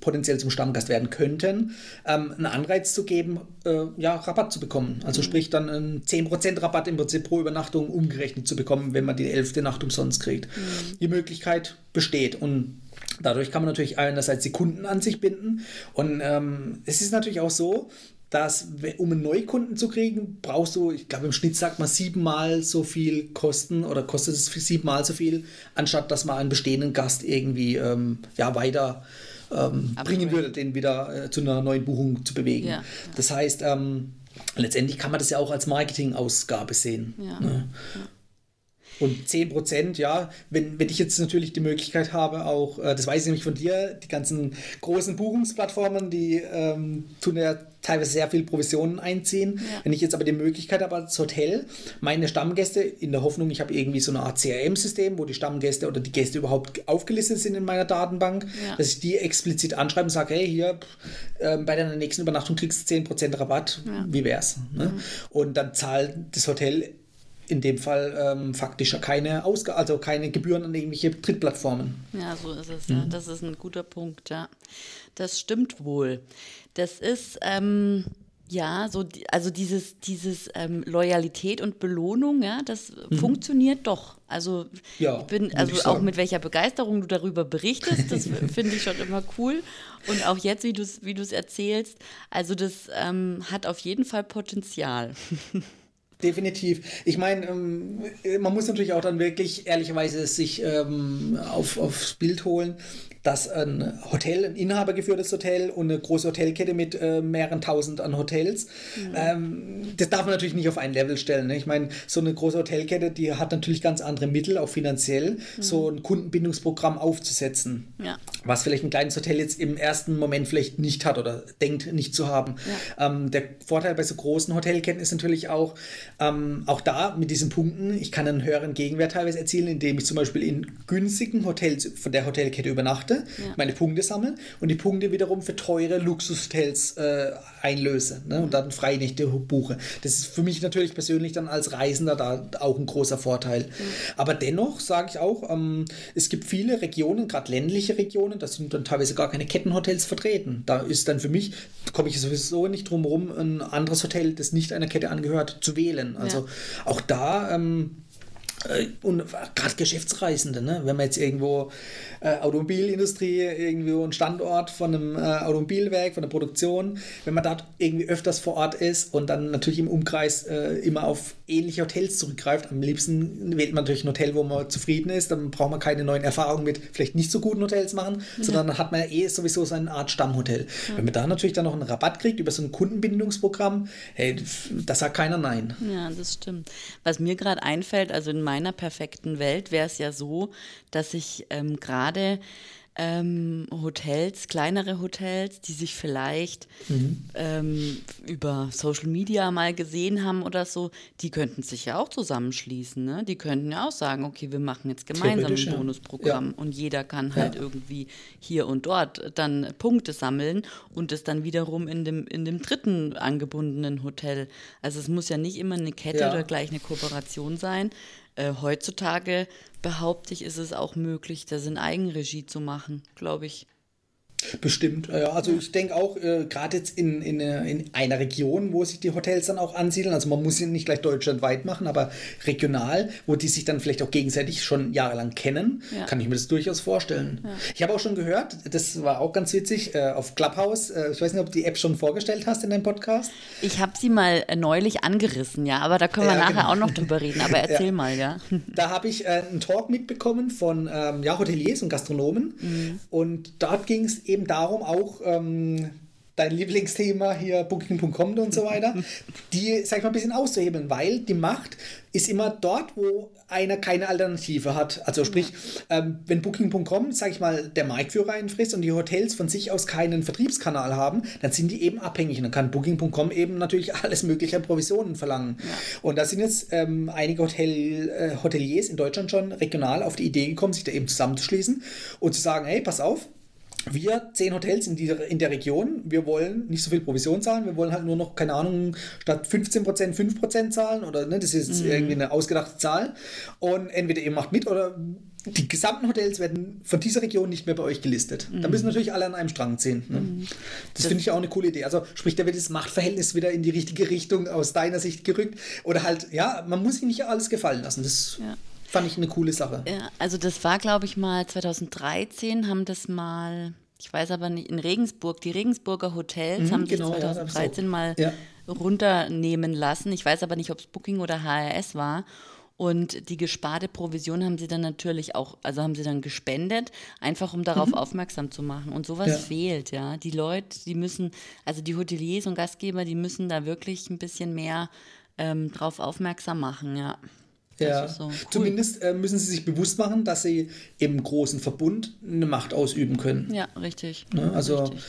potenziell zum Stammgast werden könnten, ähm, einen Anreiz zu geben, äh, ja, Rabatt zu bekommen. Also mhm. sprich dann einen 10% Rabatt im Prinzip pro Übernachtung umgerechnet zu bekommen, wenn man die elfte Nacht umsonst kriegt. Mhm. Die Möglichkeit besteht und Dadurch kann man natürlich einerseits die Kunden an sich binden. Und ähm, es ist natürlich auch so, dass um einen Neukunden zu kriegen, brauchst du, ich glaube im Schnitt sagt man siebenmal so viel Kosten oder kostet es siebenmal so viel, anstatt dass man einen bestehenden Gast irgendwie ähm, ja, weiter ähm, bringen würde, den wieder äh, zu einer neuen Buchung zu bewegen. Ja. Das heißt, ähm, letztendlich kann man das ja auch als Marketingausgabe sehen. Ja. Ne? Und 10 Prozent, ja, wenn, wenn ich jetzt natürlich die Möglichkeit habe, auch, äh, das weiß ich nämlich von dir, die ganzen großen Buchungsplattformen, die ähm, tun ja teilweise sehr viel Provisionen einziehen. Ja. Wenn ich jetzt aber die Möglichkeit habe als Hotel, meine Stammgäste, in der Hoffnung, ich habe irgendwie so eine Art CRM-System, wo die Stammgäste oder die Gäste überhaupt aufgelistet sind in meiner Datenbank, ja. dass ich die explizit anschreibe und sage, hey, hier, äh, bei deiner nächsten Übernachtung kriegst du 10% Rabatt, ja. wie wär's? Ne? Mhm. Und dann zahlt das Hotel in dem Fall ähm, faktisch keine Ausgaben, also keine Gebühren an irgendwelche Drittplattformen. Ja, so ist es. Mhm. Ja. Das ist ein guter Punkt, ja. Das stimmt wohl. Das ist, ähm, ja, so, also dieses, dieses ähm, Loyalität und Belohnung, ja, das mhm. funktioniert doch. Also ja, ich bin, also ich auch mit welcher Begeisterung du darüber berichtest, das finde ich schon immer cool. Und auch jetzt, wie du es wie erzählst, also das ähm, hat auf jeden Fall Potenzial. Definitiv. Ich meine, ähm, man muss natürlich auch dann wirklich ehrlicherweise sich ähm, auf, aufs Bild holen dass ein Hotel, ein inhabergeführtes Hotel und eine große Hotelkette mit äh, mehreren tausend an Hotels, mhm. ähm, das darf man natürlich nicht auf ein Level stellen. Ne? Ich meine, so eine große Hotelkette, die hat natürlich ganz andere Mittel, auch finanziell, mhm. so ein Kundenbindungsprogramm aufzusetzen. Ja. Was vielleicht ein kleines Hotel jetzt im ersten Moment vielleicht nicht hat oder denkt nicht zu haben. Ja. Ähm, der Vorteil bei so großen Hotelketten ist natürlich auch, ähm, auch da mit diesen Punkten, ich kann einen höheren Gegenwert teilweise erzielen, indem ich zum Beispiel in günstigen Hotels von der Hotelkette übernachte Punkte, ja. meine Punkte sammeln und die Punkte wiederum für teure Luxushotels äh, einlöse ne, und dann Freinächte buche. Das ist für mich natürlich persönlich dann als Reisender da auch ein großer Vorteil. Mhm. Aber dennoch sage ich auch, ähm, es gibt viele Regionen, gerade ländliche Regionen, da sind dann teilweise gar keine Kettenhotels vertreten. Da ist dann für mich, komme ich sowieso nicht drum herum, ein anderes Hotel, das nicht einer Kette angehört, zu wählen. Also ja. auch da ähm, äh, und gerade Geschäftsreisende, ne? wenn man jetzt irgendwo äh, Automobilindustrie, irgendwo ein Standort von einem äh, Automobilwerk, von der Produktion, wenn man da irgendwie öfters vor Ort ist und dann natürlich im Umkreis äh, immer auf ähnliche Hotels zurückgreift, am liebsten wählt man natürlich ein Hotel, wo man zufrieden ist, dann braucht man keine neuen Erfahrungen mit vielleicht nicht so guten Hotels machen, ja. sondern dann hat man ja eh sowieso so eine Art Stammhotel. Ja. Wenn man da natürlich dann noch einen Rabatt kriegt über so ein Kundenbindungsprogramm, hey, da sagt keiner Nein. Ja, das stimmt. Was mir gerade einfällt, also in meiner perfekten Welt wäre es ja so, dass ich ähm, gerade ähm, Hotels, kleinere Hotels, die sich vielleicht mhm. ähm, über Social Media mal gesehen haben oder so, die könnten sich ja auch zusammenschließen. Ne? Die könnten ja auch sagen, okay, wir machen jetzt gemeinsam ein Bonusprogramm ja. und jeder kann halt ja. irgendwie hier und dort dann Punkte sammeln und es dann wiederum in dem, in dem dritten angebundenen Hotel. Also es muss ja nicht immer eine Kette ja. oder gleich eine Kooperation sein. Äh, heutzutage behaupte ich, ist es auch möglich, das in Eigenregie zu machen, glaube ich. Bestimmt, ja. Also ich denke auch, äh, gerade jetzt in, in, äh, in, einer Region, wo sich die Hotels dann auch ansiedeln, also man muss sie nicht gleich deutschlandweit machen, aber regional, wo die sich dann vielleicht auch gegenseitig schon jahrelang kennen, ja. kann ich mir das durchaus vorstellen. Ja. Ich habe auch schon gehört, das war auch ganz witzig, äh, auf Clubhouse, äh, ich weiß nicht, ob du die App schon vorgestellt hast in deinem Podcast. Ich habe sie mal äh, neulich angerissen, ja, aber da können wir ja, nachher genau. auch noch drüber reden, aber erzähl mal, ja. Da habe ich äh, einen Talk mitbekommen von ähm, ja, Hoteliers und Gastronomen mhm. und dort ging es eben eben darum, auch ähm, dein Lieblingsthema hier, Booking.com und so weiter, die, sag ich mal, ein bisschen auszuhebeln, weil die Macht ist immer dort, wo einer keine Alternative hat. Also sprich, ähm, wenn Booking.com, sag ich mal, der Marktführer einfrisst und die Hotels von sich aus keinen Vertriebskanal haben, dann sind die eben abhängig. Und dann kann Booking.com eben natürlich alles mögliche an Provisionen verlangen. Ja. Und da sind jetzt ähm, einige Hotel, äh, Hoteliers in Deutschland schon regional auf die Idee gekommen, sich da eben zusammenzuschließen und zu sagen, hey, pass auf, wir, zehn Hotels in, dieser, in der Region, wir wollen nicht so viel Provision zahlen, wir wollen halt nur noch, keine Ahnung, statt 15% 5% zahlen oder ne, das ist mhm. irgendwie eine ausgedachte Zahl. Und entweder ihr macht mit oder die gesamten Hotels werden von dieser Region nicht mehr bei euch gelistet. Mhm. Da müssen natürlich alle an einem Strang ziehen. Ne? Mhm. Das, das finde ich auch eine coole Idee. Also sprich, da wird das Machtverhältnis wieder in die richtige Richtung aus deiner Sicht gerückt. Oder halt, ja, man muss sich nicht alles gefallen lassen. Das ja fand ich eine coole Sache. Ja, also das war, glaube ich, mal 2013, haben das mal, ich weiß aber nicht, in Regensburg, die Regensburger Hotels mhm, haben genau, sich 2013 ja, mal ja. runternehmen lassen. Ich weiß aber nicht, ob es Booking oder HRS war. Und die gesparte Provision haben sie dann natürlich auch, also haben sie dann gespendet, einfach um darauf mhm. aufmerksam zu machen. Und sowas ja. fehlt, ja. Die Leute, die müssen, also die Hoteliers und Gastgeber, die müssen da wirklich ein bisschen mehr ähm, drauf aufmerksam machen, ja. Ja, so. cool. zumindest äh, müssen sie sich bewusst machen, dass sie im großen Verbund eine Macht ausüben können. Ja, richtig. Ne? Also richtig.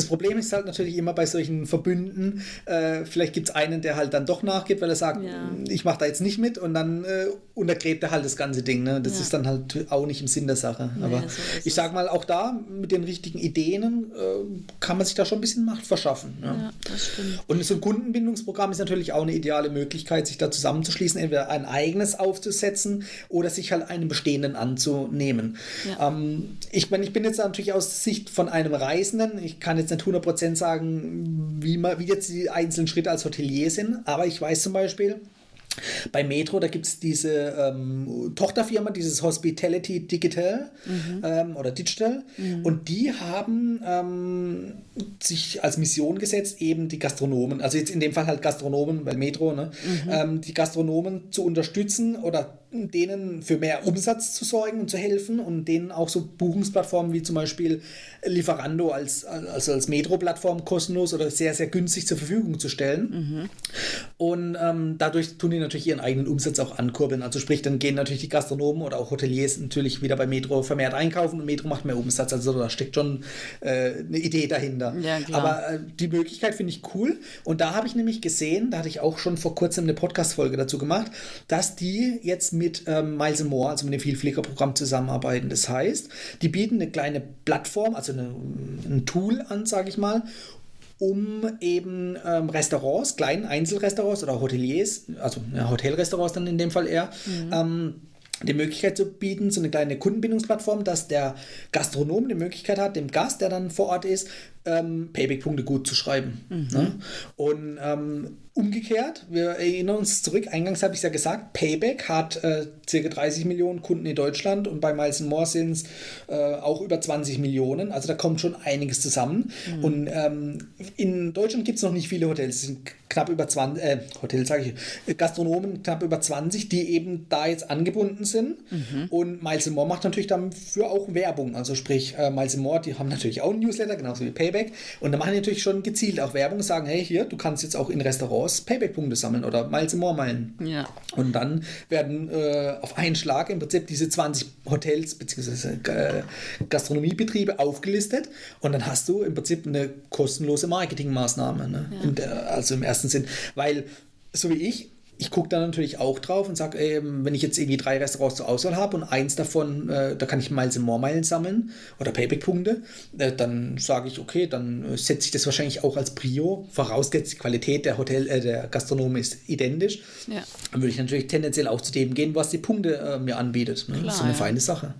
Das Problem ist halt natürlich immer bei solchen Verbünden, äh, vielleicht gibt es einen, der halt dann doch nachgibt, weil er sagt, ja. ich mache da jetzt nicht mit und dann äh, untergräbt er halt das ganze Ding. Ne? Das ja. ist dann halt auch nicht im Sinn der Sache. Nee, Aber so ich sage mal, auch da mit den richtigen Ideen äh, kann man sich da schon ein bisschen Macht verschaffen. Ne? Ja, das stimmt. Und so ein Kundenbindungsprogramm ist natürlich auch eine ideale Möglichkeit, sich da zusammenzuschließen, entweder ein eigenes aufzusetzen oder sich halt einen bestehenden anzunehmen. Ähm, ich meine, ich bin jetzt natürlich aus Sicht von einem Reisenden, ich kann jetzt nicht 100% sagen, wie, man, wie jetzt die einzelnen Schritte als Hotelier sind, aber ich weiß zum Beispiel, bei Metro, da gibt es diese ähm, Tochterfirma, dieses Hospitality Digital mhm. ähm, oder Digital. Mhm. Und die haben ähm, sich als Mission gesetzt, eben die Gastronomen, also jetzt in dem Fall halt Gastronomen, weil Metro, ne, mhm. Ähm, die Gastronomen zu unterstützen oder denen für mehr Umsatz zu sorgen und zu helfen und denen auch so Buchungsplattformen wie zum Beispiel Lieferando als, also als Metro-Plattform kostenlos oder sehr, sehr günstig zur Verfügung zu stellen. Mhm. Und ähm, dadurch tun die natürlich ihren eigenen Umsatz auch ankurbeln. Also sprich, dann gehen natürlich die Gastronomen oder auch Hoteliers natürlich wieder bei Metro vermehrt einkaufen und Metro macht mehr Umsatz. Also da steckt schon äh, eine Idee dahinter. Ja, Aber äh, die Möglichkeit finde ich cool. Und da habe ich nämlich gesehen, da hatte ich auch schon vor kurzem eine Podcast-Folge dazu gemacht, dass die jetzt mit ähm, Miles More, also mit dem Vielfliegerprogramm zusammenarbeiten. Das heißt, die bieten eine kleine Plattform, also eine, ein Tool an, sage ich mal, um eben ähm, Restaurants, kleinen Einzelrestaurants oder Hoteliers, also ja, Hotelrestaurants dann in dem Fall eher, mhm. ähm, die Möglichkeit zu bieten, so eine kleine Kundenbindungsplattform, dass der Gastronom die Möglichkeit hat, dem Gast, der dann vor Ort ist, ähm, Payback-Punkte gut zu schreiben. Mhm. Ne? Und ähm, umgekehrt, wir erinnern uns zurück, eingangs habe ich es ja gesagt, Payback hat äh, ca. 30 Millionen Kunden in Deutschland und bei Miles More sind es äh, auch über 20 Millionen. Also da kommt schon einiges zusammen. Mhm. Und ähm, in Deutschland gibt es noch nicht viele Hotels, es sind knapp über 20, äh, Hotels sage ich, Gastronomen knapp über 20, die eben da jetzt angebunden sind. Mhm. Und Miles More macht natürlich dafür auch Werbung. Also sprich, äh, Miles More, die haben natürlich auch ein Newsletter, genauso wie Payback. Und da machen die natürlich schon gezielt auch Werbung und sagen, hey, hier, du kannst jetzt auch in Restaurants Payback-Punkte sammeln oder Miles More Meilen. Ja. Und dann werden äh, auf einen Schlag im Prinzip diese 20 Hotels bzw. Äh, Gastronomiebetriebe aufgelistet und dann hast du im Prinzip eine kostenlose Marketingmaßnahme. Ne? Ja. Der, also im ersten Sinn. Weil, so wie ich, ich gucke da natürlich auch drauf und sage, ähm, wenn ich jetzt irgendwie drei Restaurants zur Auswahl habe und eins davon, äh, da kann ich Miles and More Meilen sammeln oder Payback-Punkte, äh, dann sage ich, okay, dann äh, setze ich das wahrscheinlich auch als Prio, vorausgesetzt die Qualität der Hotel, äh, der Gastronomie ist identisch. Ja. Dann würde ich natürlich tendenziell auch zu dem gehen, was die Punkte äh, mir anbietet. Ne? das ist Klar, eine ja. feine Sache.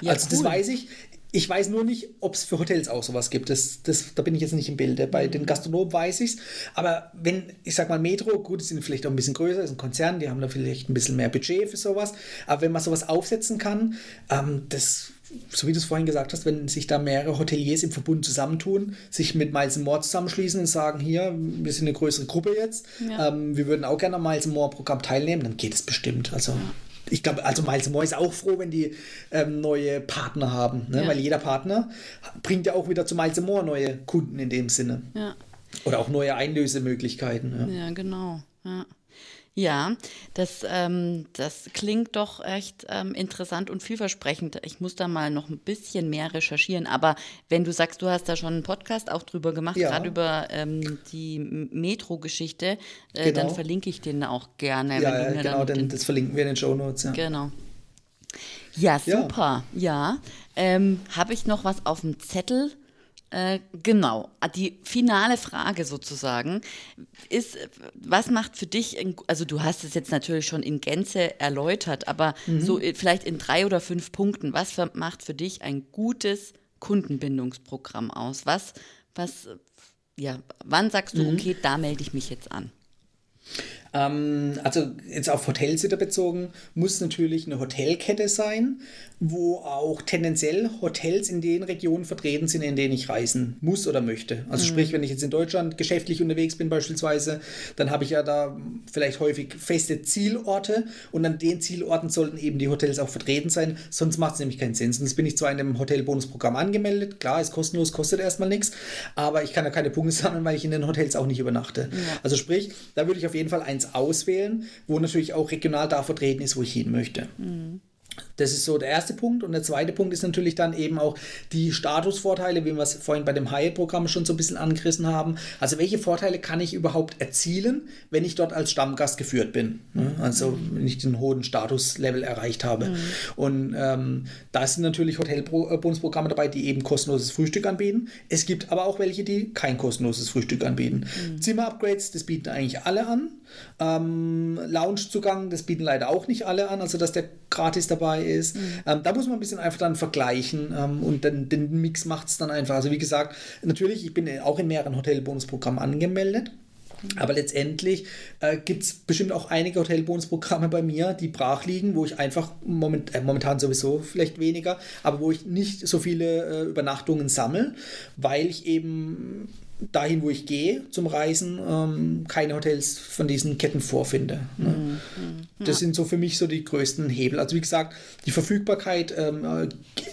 Ja, also das cool. weiß ich. Ich weiß nur nicht, ob es für Hotels auch sowas gibt. Das, das, da bin ich jetzt nicht im Bilde. Bei den Gastronomen weiß ich es. Aber wenn, ich sag mal, Metro, gut, sind vielleicht auch ein bisschen größer, ist ein Konzern, die haben da vielleicht ein bisschen mehr Budget für sowas. Aber wenn man sowas aufsetzen kann, ähm, das, so wie du es vorhin gesagt hast, wenn sich da mehrere Hoteliers im Verbund zusammentun, sich mit Miles More zusammenschließen und sagen, hier, wir sind eine größere Gruppe jetzt, Ja. ähm, wir würden auch gerne am Miles More Programm teilnehmen, dann geht es bestimmt. Also ich glaube, also Miles More ist auch froh, wenn die ähm, neue Partner haben, ne? Ja. weil jeder Partner bringt ja auch wieder zu Miles More neue Kunden in dem Sinne. Ja. Oder auch neue Einlösemöglichkeiten. Ja. Ja, genau. Ja, ja das, ähm, das klingt doch echt ähm, interessant und vielversprechend. Ich muss da mal noch ein bisschen mehr recherchieren. Aber wenn du sagst, du hast da schon einen Podcast auch drüber gemacht, Ja. gerade über ähm, die Metro-Geschichte, äh, Genau. dann verlinke ich den auch gerne. Ja, ja, genau, dann den, das verlinken wir in den Show Notes. Ja. Genau. Ja, Ja. super. Ja. Ähm, Habe ich noch was auf dem Zettel? Äh, genau. Die finale Frage sozusagen ist, was macht für dich, also du hast es jetzt natürlich schon in Gänze erläutert, aber Mhm. so vielleicht in drei oder fünf Punkten, was macht für dich ein gutes Kundenbindungsprogramm aus? Was, was, ja, wann sagst Mhm. du, okay, da melde ich mich jetzt an? Ähm, also jetzt auf Hotelsitter bezogen, muss natürlich eine Hotelkette sein, wo auch tendenziell Hotels in den Regionen vertreten sind, in denen ich reisen muss oder möchte. Also sprich, wenn ich jetzt in Deutschland geschäftlich unterwegs bin beispielsweise, dann habe ich ja da vielleicht häufig feste Zielorte und an den Zielorten sollten eben die Hotels auch vertreten sein, sonst macht es nämlich keinen Sinn. Sonst bin ich zwar in einem Hotelbonusprogramm angemeldet, klar, ist kostenlos, kostet erstmal nichts, aber ich kann ja keine Punkte sammeln, weil ich in den Hotels auch nicht übernachte. Also sprich, da würde ich auf jeden Fall eins auswählen, wo natürlich auch regional da vertreten ist, wo ich hin möchte. Das ist so der erste Punkt. Und der zweite Punkt ist natürlich dann eben auch die Statusvorteile, wie wir es vorhin bei dem Hyatt-Programm schon so ein bisschen angerissen haben. Also welche Vorteile kann ich überhaupt erzielen, wenn ich dort als Stammgast geführt bin? Ne? Also wenn ich den hohen Statuslevel erreicht habe. Und ähm, da sind natürlich Hotelbonusprogramme dabei, die eben kostenloses Frühstück anbieten. Es gibt aber auch welche, die kein kostenloses Frühstück anbieten. Zimmer-Upgrades, das bieten eigentlich alle an. Ähm, Loungezugang, das bieten leider auch nicht alle an, also dass der gratis dabei ist. Ähm, da muss man ein bisschen einfach dann vergleichen ähm, und dann den Mix macht es dann einfach. Also wie gesagt, natürlich, ich bin auch in mehreren Hotelbonusprogrammen angemeldet. Aber letztendlich äh, gibt es bestimmt auch einige Hotelbonusprogramme bei mir, die brach liegen, wo ich einfach moment, äh, momentan sowieso vielleicht weniger, aber wo ich nicht so viele äh, Übernachtungen sammle, weil ich eben dahin, wo ich gehe zum Reisen, ähm, keine Hotels von diesen Ketten vorfinde. Ne? Das sind so für mich so die größten Hebel. Also wie gesagt, die Verfügbarkeit ähm, äh,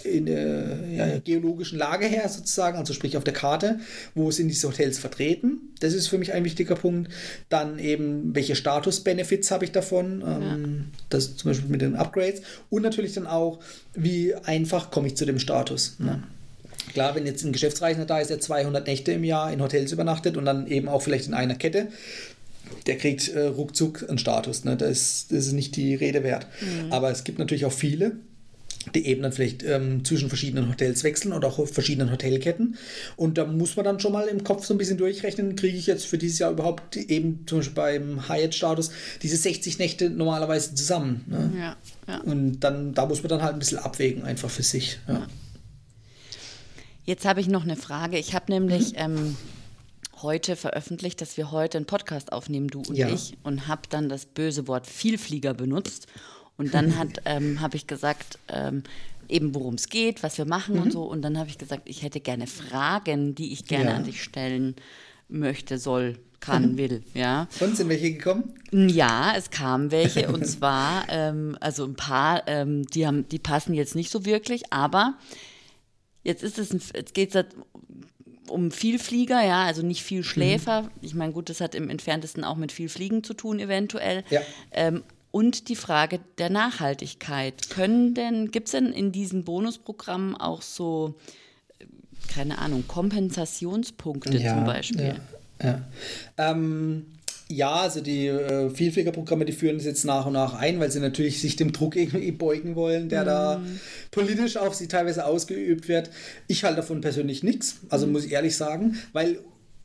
in der ja, geologischen Lage her sozusagen, also sprich auf der Karte, wo sind diese Hotels vertreten. Das ist für mich ein wichtiger Punkt. Dann eben, welche Status-Benefits habe ich davon? Ähm, Das zum Beispiel mit den Upgrades. Und natürlich dann auch, wie einfach komme ich zu dem Status. Ne? Klar, wenn jetzt ein Geschäftsreisender da ist, der 200 Nächte im Jahr in Hotels übernachtet und dann eben auch vielleicht in einer Kette, der kriegt äh, ruckzuck einen Status. Ne? Das, ist, das ist nicht die Rede wert. Aber es gibt natürlich auch viele, die eben dann vielleicht ähm, zwischen verschiedenen Hotels wechseln oder auch verschiedenen Hotelketten. Und da muss man dann schon mal im Kopf so ein bisschen durchrechnen, kriege ich jetzt für dieses Jahr überhaupt eben zum Beispiel beim Hyatt-Status diese 60 Nächte normalerweise zusammen. Ne? Ja, ja. Und dann, da muss man dann halt ein bisschen abwägen, einfach für sich. Ja. Jetzt habe ich noch eine Frage. Ich habe nämlich ähm, heute veröffentlicht, dass wir heute einen Podcast aufnehmen, du und Ja. ich, und habe dann das böse Wort Vielflieger benutzt. Und dann hat, ähm, habe ich gesagt, ähm, eben worum es geht, was wir machen und so. Und dann habe ich gesagt, ich hätte gerne Fragen, die ich gerne Ja. an dich stellen möchte, soll, kann, will. Ja. Und sind welche gekommen? Ja, es kamen welche und zwar, ähm, also ein paar, ähm, die, haben, die passen jetzt nicht so wirklich, aber jetzt ist es, ein, jetzt geht es um Vielflieger, ja, also nicht viel Schläfer. Mhm. Ich meine, gut, das hat im entferntesten auch mit viel Fliegen zu tun, eventuell. Ja. Ähm, und die Frage der Nachhaltigkeit. Können denn, gibt es denn in diesen Bonusprogrammen auch so, äh, keine Ahnung, Kompensationspunkte ja, zum Beispiel? Ja, ja. Ähm, ja, also die äh, Vielfliegerprogramme, die führen das jetzt nach und nach ein, weil sie natürlich sich dem Druck irgendwie beugen wollen, der mm. da mhm. politisch auf sie teilweise ausgeübt wird. Ich halte davon persönlich nichts, also mm. muss ich ehrlich sagen, weil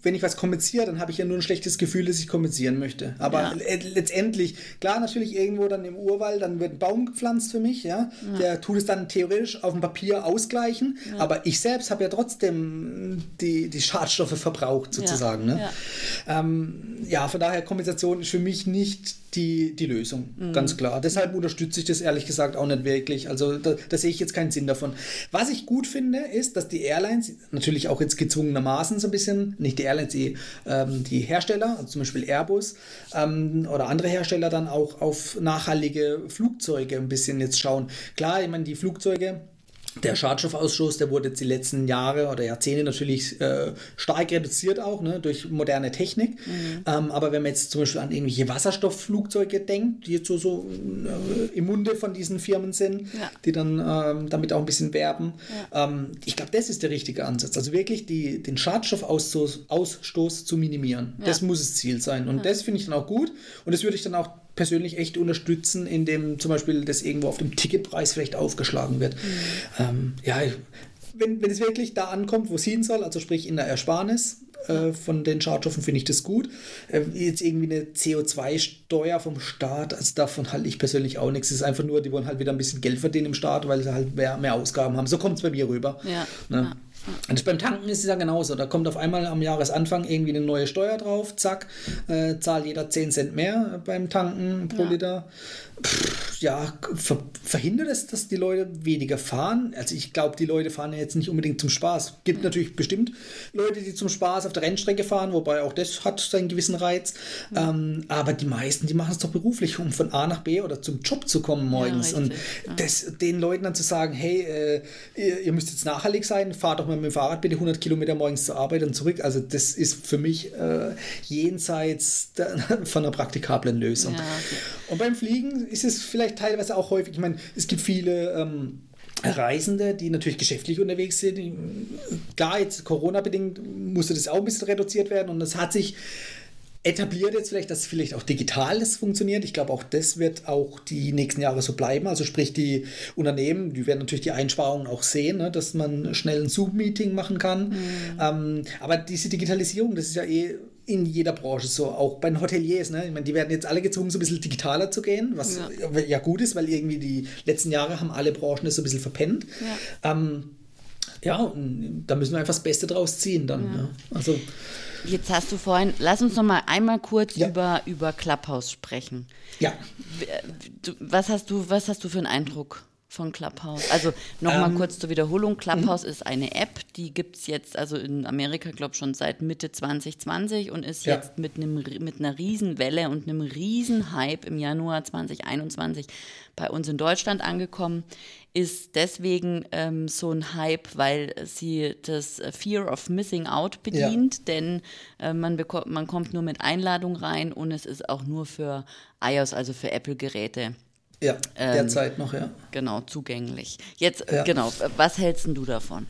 wenn ich was kompensiere, dann habe ich ja nur ein schlechtes Gefühl, dass ich kompensieren möchte. Aber ja. letztendlich, klar, natürlich irgendwo dann im Urwald, dann wird ein Baum gepflanzt für mich, ja. ja. Der tut es dann theoretisch auf dem Papier ausgleichen, ja. aber ich selbst habe ja trotzdem die, die Schadstoffe verbraucht, sozusagen. Ne? Ähm, ja, von daher Kompensation ist für mich nicht die, die Lösung, mhm. ganz klar. Deshalb unterstütze ich das ehrlich gesagt auch nicht wirklich. Also da, da, sehe ich jetzt keinen Sinn davon. Was ich gut finde, ist, dass die Airlines natürlich auch jetzt gezwungenermaßen so ein bisschen, nicht die Airlines, die, ähm, die Hersteller, also zum Beispiel Airbus ähm, oder andere Hersteller dann auch auf nachhaltige Flugzeuge ein bisschen jetzt schauen. Klar, ich meine, die Flugzeuge der Schadstoffausstoß, der wurde jetzt die letzten Jahre oder Jahrzehnte natürlich äh, stark reduziert auch ne, durch moderne Technik. Mhm. Ähm, aber wenn man jetzt zum Beispiel an irgendwelche Wasserstoffflugzeuge denkt, die jetzt so, so äh, im Munde von diesen Firmen sind, ja. die dann ähm, damit auch ein bisschen werben, ja. ähm, ich glaube, das ist der richtige Ansatz. Also wirklich die, den Schadstoffausstoß Ausstoß zu minimieren. Ja. Das muss das Ziel sein. Und das finde ich dann auch gut. Und das würde ich dann auch persönlich echt unterstützen, indem zum Beispiel das irgendwo auf dem Ticketpreis vielleicht aufgeschlagen wird. Mhm. Ähm, ja, wenn, wenn es wirklich da ankommt, wo es hin soll, also sprich in der Ersparnis, äh, von den Schadstoffen finde ich das gut. Äh, jetzt irgendwie eine CO2-Steuer vom Staat, also davon halte ich persönlich auch nichts. Es ist einfach nur, die wollen halt wieder ein bisschen Geld verdienen im Staat, weil sie halt mehr, mehr Ausgaben haben. So kommt es bei mir rüber. Ja. Ne? ja. Und beim Tanken ist es ja genauso. Da kommt auf einmal am Jahresanfang irgendwie eine neue Steuer drauf, zack, äh, zahlt jeder 10 Cent mehr beim Tanken pro ja. Liter ja, ver verhindert es, dass die Leute weniger fahren. Also ich glaube, die Leute fahren ja jetzt nicht unbedingt zum Spaß. Gibt natürlich bestimmt Leute, die zum Spaß auf der Rennstrecke fahren, wobei auch das hat seinen gewissen Reiz. Mhm. Ähm, aber die meisten, die machen es doch beruflich, um von A nach B oder zum Job zu kommen morgens. Ja, Und das, den Leuten dann zu sagen, hey, äh, ihr, ihr, müsst jetzt nachhaltig sein, fahrt doch mal mit dem Fahrrad bitte 100 Kilometer morgens zur Arbeit und zurück. Also das ist für mich äh, jenseits der, von einer praktikablen Lösung. Ja, okay. Und beim Fliegen ist es vielleicht teilweise auch häufig, ich meine, es gibt viele ähm, Reisende, die natürlich geschäftlich unterwegs sind. Klar, jetzt Corona-bedingt musste das auch ein bisschen reduziert werden und es hat sich etabliert jetzt vielleicht, dass vielleicht auch digital das funktioniert. Ich glaube, auch das wird auch die nächsten Jahre so bleiben. Also sprich, die Unternehmen, die werden natürlich die Einsparungen auch sehen, ne, dass man schnell ein Zoom-Meeting machen kann. Mhm. Ähm, aber diese Digitalisierung, das ist ja eh in jeder Branche so, auch bei den Hoteliers. Ne? Ich meine, die werden jetzt alle gezwungen, so ein bisschen digitaler zu gehen, was ja, ja gut ist, weil irgendwie die letzten Jahre haben alle Branchen das so ein bisschen verpennt. Ja, ähm, ja da müssen wir einfach das Beste draus ziehen dann. Ja. Ne? Also, Jetzt hast du vorhin, lass uns noch mal einmal kurz ja. über, über Clubhouse sprechen. Ja. Was hast du, was hast du für einen Eindruck? Von Clubhouse? Also nochmal ähm, kurz zur Wiederholung. Clubhouse ist eine App, die gibt es jetzt, also in Amerika, glaube ich, schon seit Mitte 2020 und ist ja. jetzt mit, einem, mit einer Riesenwelle und einem Riesenhype im Januar 2021 bei uns in Deutschland angekommen. Ist deswegen ähm, so ein Hype, weil sie das Fear of Missing Out bedient, ja. denn äh, man, bekommt, man kommt nur mit Einladung rein und es ist auch nur für iOS, also für Apple-Geräte ja, derzeit ähm, noch, ja. Genau, zugänglich. Jetzt, ja. genau, was hältst du davon?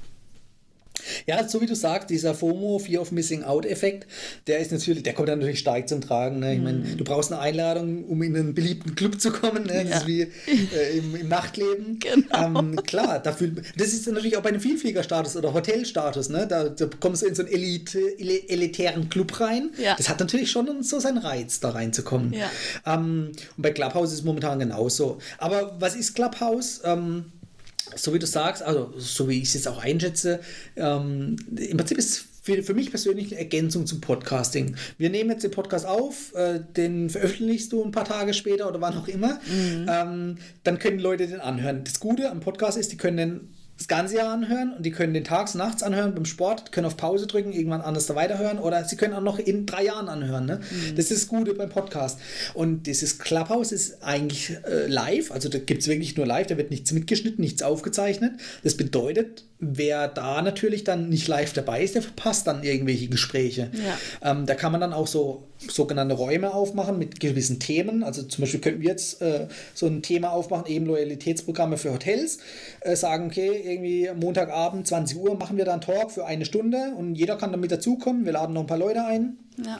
Ja, so wie du sagst, dieser FOMO, Fear of Missing Out-Effekt, der ist natürlich, der kommt dann natürlich stark zum Tragen. Ne? Ich meine, mhm. du brauchst eine Einladung, um in einen beliebten Club zu kommen. Ne? Das ja. ist wie äh, im, im, Nachtleben. Genau. Ähm, klar, dafür, das ist natürlich auch bei einem Vielfliegerstatus oder Hotelstatus. Ne? Da, da kommst du in so einen Elite, elitären Club rein. Ja. Das hat natürlich schon so seinen Reiz, da reinzukommen. Ja. Ähm, und bei Clubhouse ist es momentan genauso. Aber was ist Clubhouse? Ähm, so wie du sagst, also so wie ich es jetzt auch einschätze, ähm, im Prinzip ist für, für mich persönlich eine Ergänzung zum Podcasting. Wir nehmen jetzt den Podcast auf, äh, den veröffentlichst du ein paar Tage später oder wann auch immer. Mhm. Ähm, dann können Leute den anhören. Das Gute am Podcast ist, die können den das ganze Jahr anhören und die können den tags, nachts anhören beim Sport, können auf Pause drücken, irgendwann anders da weiterhören oder sie können auch noch in drei Jahren anhören. Ne? Mhm. Das ist das Gute beim Podcast. Und dieses Clubhouse ist eigentlich äh, live, also da gibt es wirklich nur live, da wird nichts mitgeschnitten, nichts aufgezeichnet. Das bedeutet, wer da natürlich dann nicht live dabei ist, der verpasst dann irgendwelche Gespräche. Ja. Ähm, da kann man dann auch so sogenannte Räume aufmachen mit gewissen Themen. Also zum Beispiel könnten wir jetzt äh, so ein Thema aufmachen, eben Loyalitätsprogramme für Hotels. Äh, sagen, okay, irgendwie Montagabend, 20 Uhr machen wir dann Talk für eine Stunde und jeder kann damit dazukommen. Wir laden noch ein paar Leute ein. Ja.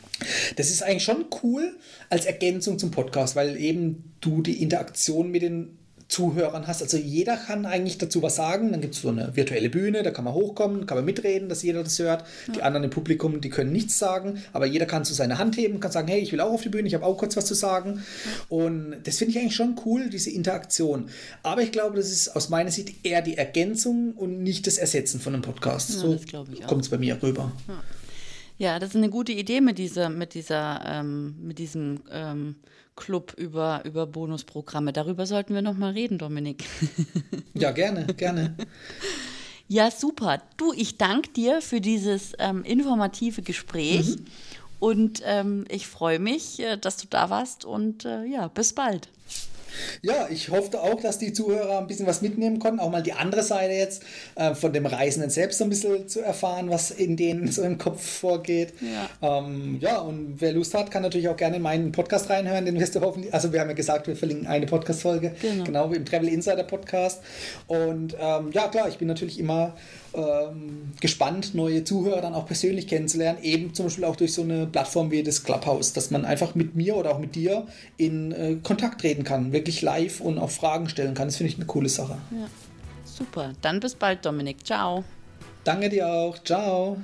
Das ist eigentlich schon cool als Ergänzung zum Podcast, weil eben du die Interaktion mit den Zuhörern hast. Also jeder kann eigentlich dazu was sagen. Dann gibt es so eine virtuelle Bühne, da kann man hochkommen, kann man mitreden, dass jeder das hört. Ja. Die anderen im Publikum, die können nichts sagen, aber jeder kann so seine Hand heben, kann sagen, hey, ich will auch auf die Bühne, ich habe auch kurz was zu sagen. Ja. Und das finde ich eigentlich schon cool, diese Interaktion. Aber ich glaube, das ist aus meiner Sicht eher die Ergänzung und nicht das Ersetzen von einem Podcast. Ja, so kommt es bei mir rüber. Ja, das ist eine gute Idee mit dieser, mit dieser, ähm, mit diesem ähm, Club über, über Bonusprogramme. Darüber sollten wir noch mal reden, Dominik. Ja, gerne, gerne. Ja, super. Du, ich danke dir für dieses ähm, informative Gespräch mhm. und ähm, ich freue mich, äh, dass du da warst und äh, ja, bis bald. Ja, ich hoffe auch, dass die Zuhörer ein bisschen was mitnehmen konnten, auch mal die andere Seite jetzt äh, von dem Reisenden selbst so ein bisschen zu erfahren, was in denen so im Kopf vorgeht. Ja, ähm, ja und wer Lust hat, kann natürlich auch gerne in meinen Podcast reinhören, den wirst du hoffentlich, also wir haben ja gesagt, wir verlinken eine Podcast-Folge, genau. genau wie im Travel Insider Podcast. Und ähm, ja, klar, ich bin natürlich immer ähm, gespannt, neue Zuhörer dann auch persönlich kennenzulernen, eben zum Beispiel auch durch so eine Plattform wie das Clubhouse, dass man einfach mit mir oder auch mit dir in äh, Kontakt treten kann, wirklich live und auch Fragen stellen kann. Das finde ich eine coole Sache. Ja. Super, dann bis bald, Dominik. Ciao. Danke dir auch. Ciao.